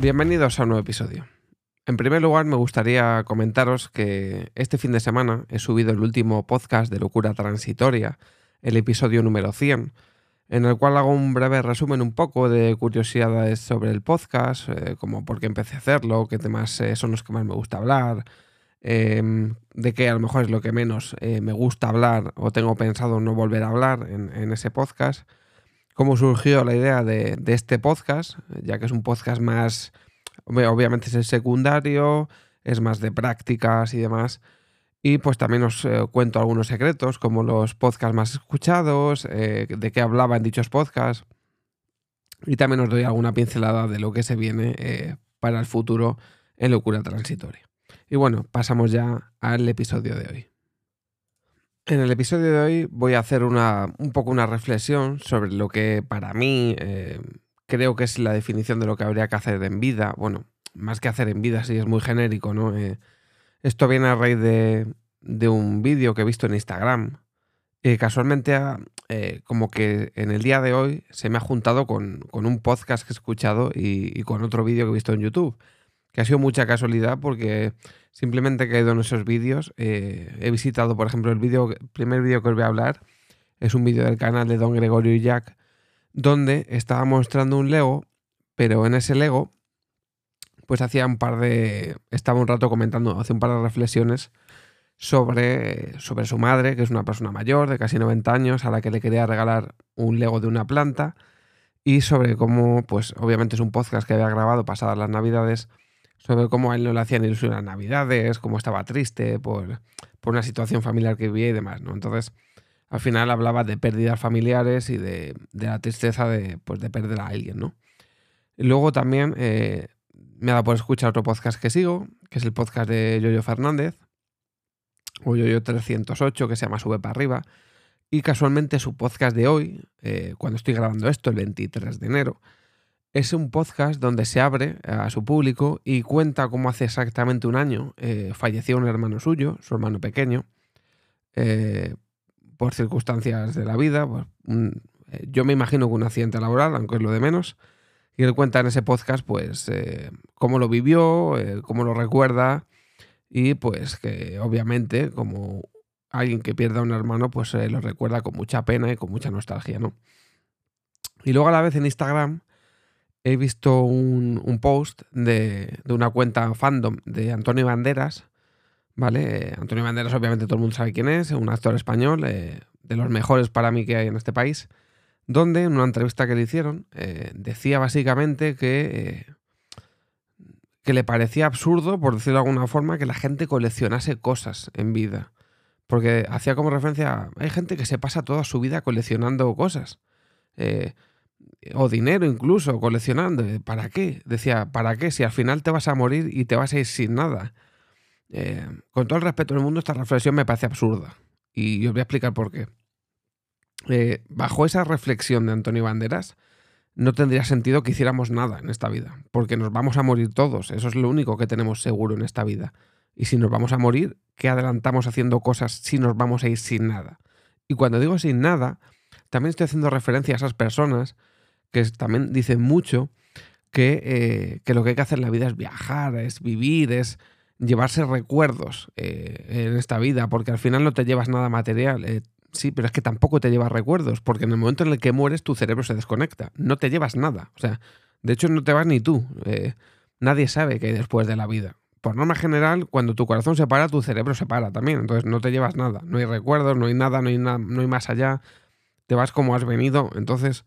Bienvenidos a un nuevo episodio. En primer lugar, me gustaría comentaros que este fin de semana he subido el último podcast de Locura Transitoria, el episodio número 100, en el cual hago un breve resumen un poco de curiosidades sobre el podcast, eh, como por qué empecé a hacerlo, qué temas eh, son los que más me gusta hablar, em, de qué a lo mejor es lo que menos eh, me gusta hablar o tengo pensado no volver a hablar en, ese podcast, cómo surgió la idea de, este podcast, ya que es un podcast más, obviamente es el secundario, es más de prácticas y demás. Y pues también os eh, cuento algunos secretos, como los podcasts más escuchados, eh, de qué hablaba en dichos podcasts. Y también os doy alguna pincelada de lo que se viene eh, para el futuro en locura transitoria. Y bueno, pasamos ya al episodio de hoy. En el episodio de hoy voy a hacer una, un poco una reflexión sobre lo que para mí creo que es la definición de lo que habría que hacer en vida. Bueno, más que hacer en vida, sí es muy genérico, ¿no? Esto viene a raíz de, un vídeo que he visto en Instagram. Y casualmente, ah, eh, como que en el día de hoy se me ha juntado con, un podcast que he escuchado y, con otro vídeo que he visto en YouTube. Que ha sido mucha casualidad porque simplemente he caído en esos vídeos. Eh, he visitado, por ejemplo, el vídeo, primer vídeo que os voy a hablar. Es un vídeo del canal de Don Gregorio y Jack, donde estaba mostrando un Lego, pero en ese Lego pues hacía un par de. Estaba un rato comentando, hace un par de reflexiones sobre, sobre su madre, que es una persona mayor, de casi 90 años, a la que le quería regalar un Lego de una planta. Y sobre cómo, pues obviamente es un podcast que había grabado pasadas las Navidades, sobre cómo a él no le hacían ilusión las Navidades, cómo estaba triste por, por una situación familiar que vivía y demás, ¿no? Entonces, al final hablaba de pérdidas familiares y de, de la tristeza de, pues, de perder a alguien, ¿no? Luego también eh, me ha dado por escuchar otro podcast que sigo, que es el podcast de Yoyo Fernández, o Yoyo 308, que se llama Sube para arriba. Y casualmente su podcast de hoy, eh, cuando estoy grabando esto, el 23 de enero, es un podcast donde se abre a su público y cuenta cómo hace exactamente un año eh, falleció un hermano suyo, su hermano pequeño, eh, por circunstancias de la vida. Pues, yo me imagino que un accidente laboral, aunque es lo de menos. Y él cuenta en ese podcast, pues, eh, cómo lo vivió, eh, cómo lo recuerda y, pues, que obviamente, como alguien que pierda a un hermano, pues eh, lo recuerda con mucha pena y con mucha nostalgia, ¿no? Y luego a la vez en Instagram he visto un, post de, de, una cuenta fandom de Antonio Banderas, ¿vale? Antonio Banderas obviamente todo el mundo sabe quién es, un actor español, de los mejores para mí que hay en este país donde en una entrevista que le hicieron eh, decía básicamente que, eh, que le parecía absurdo, por decirlo de alguna forma, que la gente coleccionase cosas en vida. Porque hacía como referencia, hay gente que se pasa toda su vida coleccionando cosas. Eh, o dinero incluso, coleccionando. ¿Para qué? Decía, ¿para qué? Si al final te vas a morir y te vas a ir sin nada. con todo el respeto del mundo, esta reflexión me parece absurda. Y os voy a explicar por qué. Eh, bajo esa reflexión de Antonio Banderas, no tendría sentido que hiciéramos nada en esta vida, porque nos vamos a morir todos, eso es lo único que tenemos seguro en esta vida. Y si nos vamos a morir, ¿qué adelantamos haciendo cosas si nos vamos a ir sin nada? Y cuando digo sin nada, también estoy haciendo referencia a esas personas que también dicen mucho que, eh, que lo que hay que hacer en la vida es viajar, es vivir, es llevarse recuerdos eh, en esta vida, porque al final no te llevas nada material. Sí, pero es que tampoco te llevas recuerdos, porque en el momento en el que mueres tu cerebro se desconecta. No te llevas nada. O sea, de hecho no te vas ni tú. Eh, nadie sabe qué hay después de la vida. Por norma general, cuando tu corazón se para, tu cerebro se para también. Entonces no te llevas nada. No hay recuerdos, no hay nada, no hay, no hay más allá. Te vas como has venido. Entonces,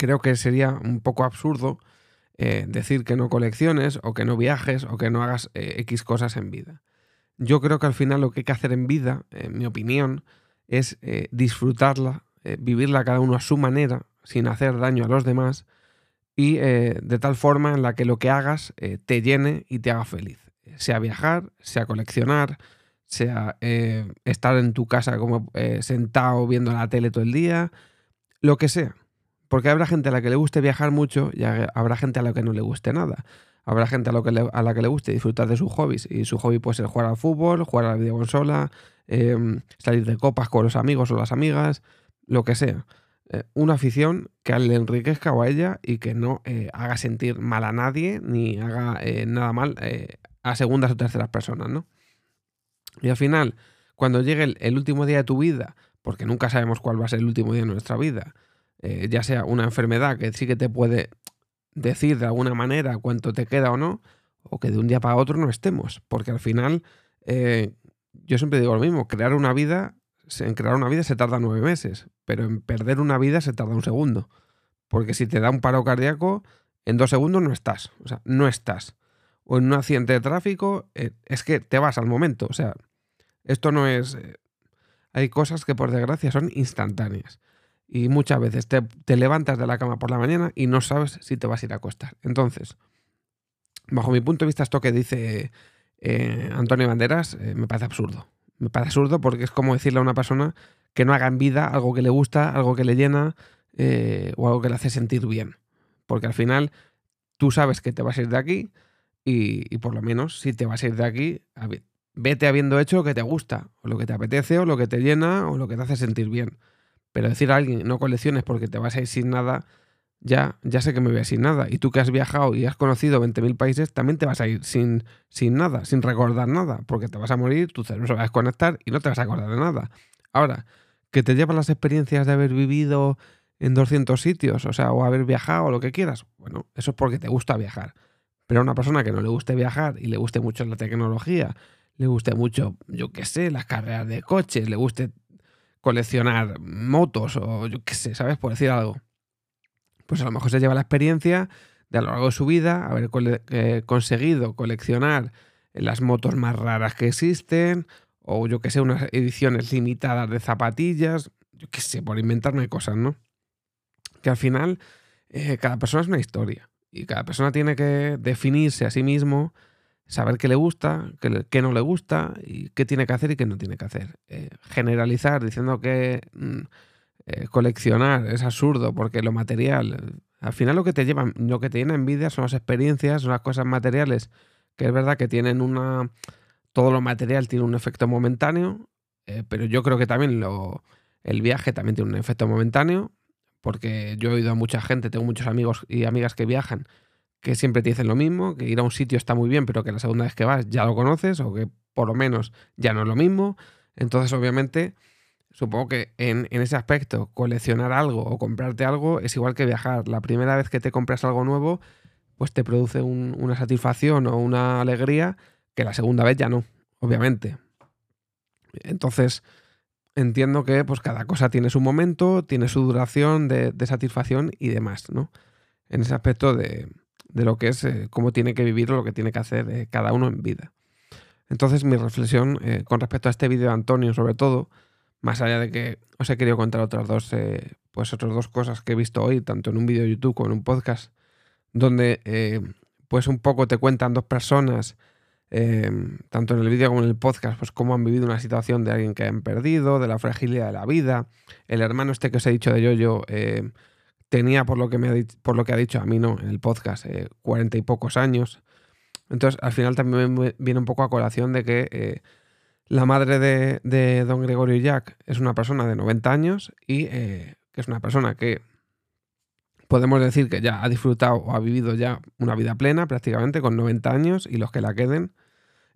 creo que sería un poco absurdo eh, decir que no colecciones o que no viajes o que no hagas eh, X cosas en vida. Yo creo que al final lo que hay que hacer en vida, en mi opinión, es eh, disfrutarla, vivirla cada uno a su manera, sin hacer daño a los demás, y de tal forma en la que lo que hagas te llene y te haga feliz. Sea viajar, sea coleccionar, sea estar en tu casa como sentado viendo la tele todo el día, lo que sea. Porque habrá gente a la que le guste viajar mucho y habrá gente a la que no le guste nada. Habrá gente a, la que le guste disfrutar de sus hobbies y su hobby puede ser jugar al fútbol, jugar a la videoconsola, em, salir de copas con los amigos o las amigas, lo que sea. eh, una afición que le enriquezca o a ella y que no eh, haga sentir mal a nadie ni haga eh, nada mal a segundas o terceras personas, ¿no? Y al final, cuando llegue el, último día de tu vida, porque nunca sabemos cuál va a ser el último día de nuestra vida, ya sea una enfermedad que sí que te puede decir de alguna manera cuánto te queda o no, o que de un día para otro no estemos, porque al final, yo siempre digo lo mismo, crear una vida en crear una vida se tarda nueve meses, pero en perder una vida se tarda un segundo. Porque si te da un paro cardíaco, en dos segundos no estás. O sea, no estás. O en un accidente de tráfico, eh, es que te vas al momento. O sea, esto no es... Eh, hay cosas que por desgracia son instantáneas. Y muchas veces te, levantas de la cama por la mañana y no sabes si te vas a ir a acostar. Entonces, bajo mi punto de vista, esto que dice eh, Antonio Banderas me parece absurdo. Me parece absurdo porque es como decirle a una persona que no haga en vida algo que le gusta, algo que le llena eh, o algo que le hace sentir bien. Porque al final tú sabes que te vas a ir de aquí y, por lo menos si te vas a ir de aquí, vete habiendo hecho lo que te gusta, o lo que te apetece, o lo que te llena, o lo que te hace sentir bien. Pero decir a alguien no colecciones porque te vas a ir sin nada, ya, ya sé que me voy a ir sin nada. Y tú que has viajado y has conocido 20.000 países, también te vas a ir sin, sin nada, sin recordar nada, porque te vas a morir, tu cerebro se va a desconectar y no te vas a acordar de nada. Ahora, que te llevan las experiencias de haber vivido en 200 sitios, o sea, o haber viajado o lo que quieras, bueno, eso es porque te gusta viajar. Pero a una persona que no le guste viajar y le guste mucho la tecnología, le guste mucho, yo qué sé, las carreras de coches, le guste coleccionar motos o yo qué sé, ¿sabes? Por decir algo pues a lo mejor se lleva la experiencia de a lo largo de su vida haber eh, conseguido coleccionar las motos más raras que existen, o yo que sé, unas ediciones limitadas de zapatillas, yo qué sé, por inventarme cosas, ¿no? Que al final eh, cada persona es una historia y cada persona tiene que definirse a sí mismo, saber qué le gusta, qué, no le gusta y qué tiene que hacer y qué no tiene que hacer. Eh, generalizar diciendo que... Mm, eh, coleccionar es absurdo porque lo material, al final lo que te lleva, lo que te llena envidia son las experiencias, son las cosas materiales, que es verdad que tienen una, todo lo material tiene un efecto momentáneo, eh, pero yo creo que también lo, el viaje también tiene un efecto momentáneo, porque yo he oído a mucha gente, tengo muchos amigos y amigas que viajan, que siempre te dicen lo mismo, que ir a un sitio está muy bien, pero que la segunda vez que vas ya lo conoces o que por lo menos ya no es lo mismo. Entonces, obviamente, Supongo que en, ese aspecto, coleccionar algo o comprarte algo es igual que viajar. La primera vez que te compras algo nuevo, pues te produce una satisfacción o una alegría que la segunda vez ya no, obviamente. Entonces, entiendo que pues, cada cosa tiene su momento, tiene su duración de, satisfacción y demás, ¿no? En ese aspecto de, lo que es eh, cómo tiene que vivir lo que tiene que hacer eh, cada uno en vida. Entonces, mi reflexión eh, con respecto a este vídeo de Antonio, sobre todo, más allá de que os he querido contar otras dos, pues otras dos cosas que he visto hoy, tanto en un vídeo de YouTube como en un podcast, donde pues un poco te cuentan dos personas, tanto en el vídeo como en el podcast, pues cómo han vivido una situación de alguien que han perdido, de la fragilidad de la vida. El hermano este que os he dicho de Yoyo tenía, por lo, que me ha por lo que ha dicho a mí, no, en el podcast, cuarenta y pocos años. Entonces, al final también viene un poco a colación de que la madre de, don Gregorio Jack es una persona de 90 años y eh, que es una persona que podemos decir que ya ha disfrutado o ha vivido ya una vida plena prácticamente con 90 años y los que la queden.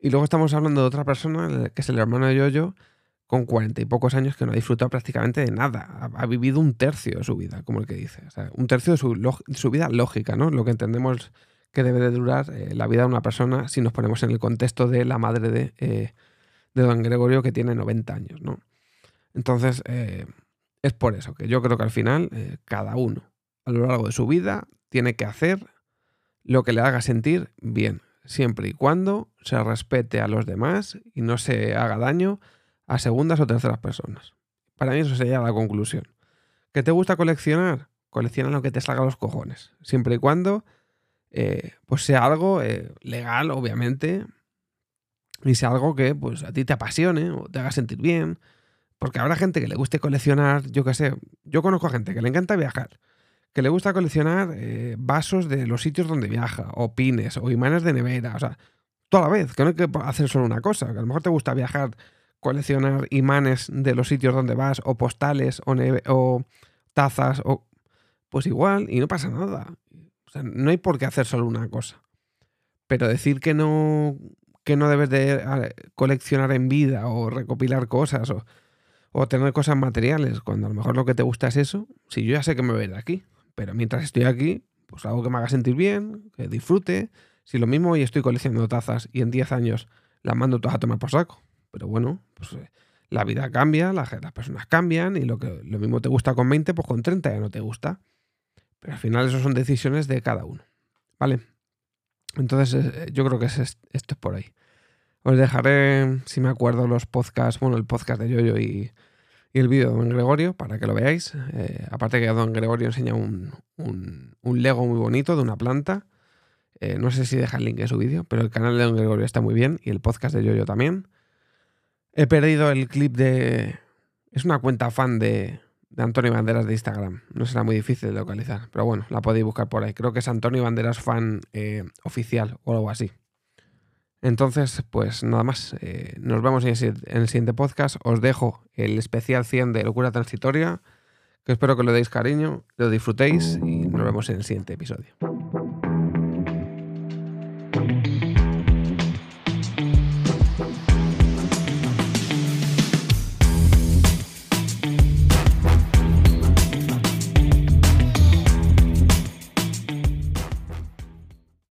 Y luego estamos hablando de otra persona, que es el hermano de Yoyo, con 40 y pocos años que no ha disfrutado prácticamente de nada. Ha, vivido un tercio de su vida, como el que dice. un tercio de su, vida lógica, ¿no? Lo que entendemos que debe de durar eh, la vida de una persona si nos ponemos en el contexto de la madre de... Eh, de don Gregorio que tiene 90 años, ¿no? Entonces, eh, es por eso que yo creo que al final cada uno a lo largo de su vida tiene que hacer lo que le haga sentir bien, siempre y cuando se respete a los demás y no se haga daño a segundas o terceras personas. Para mí eso sería la conclusión. ¿Que te gusta coleccionar? Colecciona lo que te salga a los cojones, siempre y cuando eh, pues sea algo legal, obviamente, y sea algo que pues a ti te apasione o te haga sentir bien. Porque habrá gente que le guste coleccionar, yo qué sé, yo conozco a gente que le encanta viajar, que le gusta coleccionar eh, vasos de los sitios donde viaja, o pines, o imanes de nevera, o sea, toda la vez, que no hay que hacer solo una cosa, que a lo mejor te gusta viajar, coleccionar imanes de los sitios donde vas, o postales, o, o tazas, o pues igual, y no pasa nada. O sea, no hay por qué hacer solo una cosa. Pero decir que no, que no debes de coleccionar en vida o recopilar cosas o, o, tener cosas materiales, cuando a lo mejor lo que te gusta es eso, si yo ya sé que me voy de aquí, pero mientras estoy aquí, pues algo que me haga sentir bien, que disfrute. Si lo mismo hoy estoy coleccionando tazas y en 10 años las mando todas a tomar por saco. Pero bueno, pues eh, la vida cambia, las, personas cambian y lo que lo mismo te gusta con 20, pues con 30 ya no te gusta. Pero al final eso son decisiones de cada uno. ¿Vale? Entonces eh, yo creo que es, esto es por ahí. Os dejaré, si me acuerdo, los podcasts, bueno, el podcast de Yoyo y, y el vídeo de Don Gregorio para que lo veáis. Eh, aparte que Don Gregorio enseña un, un, un, Lego muy bonito de una planta. Eh, no sé si deja el link en su vídeo, pero el canal de Don Gregorio está muy bien y el podcast de Yoyo también. He perdido el clip de... Es una cuenta fan de, de Antonio Banderas de Instagram. No será muy difícil de localizar, pero bueno, la podéis buscar por ahí. Creo que es Antonio Banderas fan eh, oficial o algo así. Entonces, pues nada más. Eh, nos vemos en el, siguiente podcast. Os dejo el especial 100 de Locura Transitoria, que espero que lo deis cariño, lo disfrutéis y nos vemos en el siguiente episodio.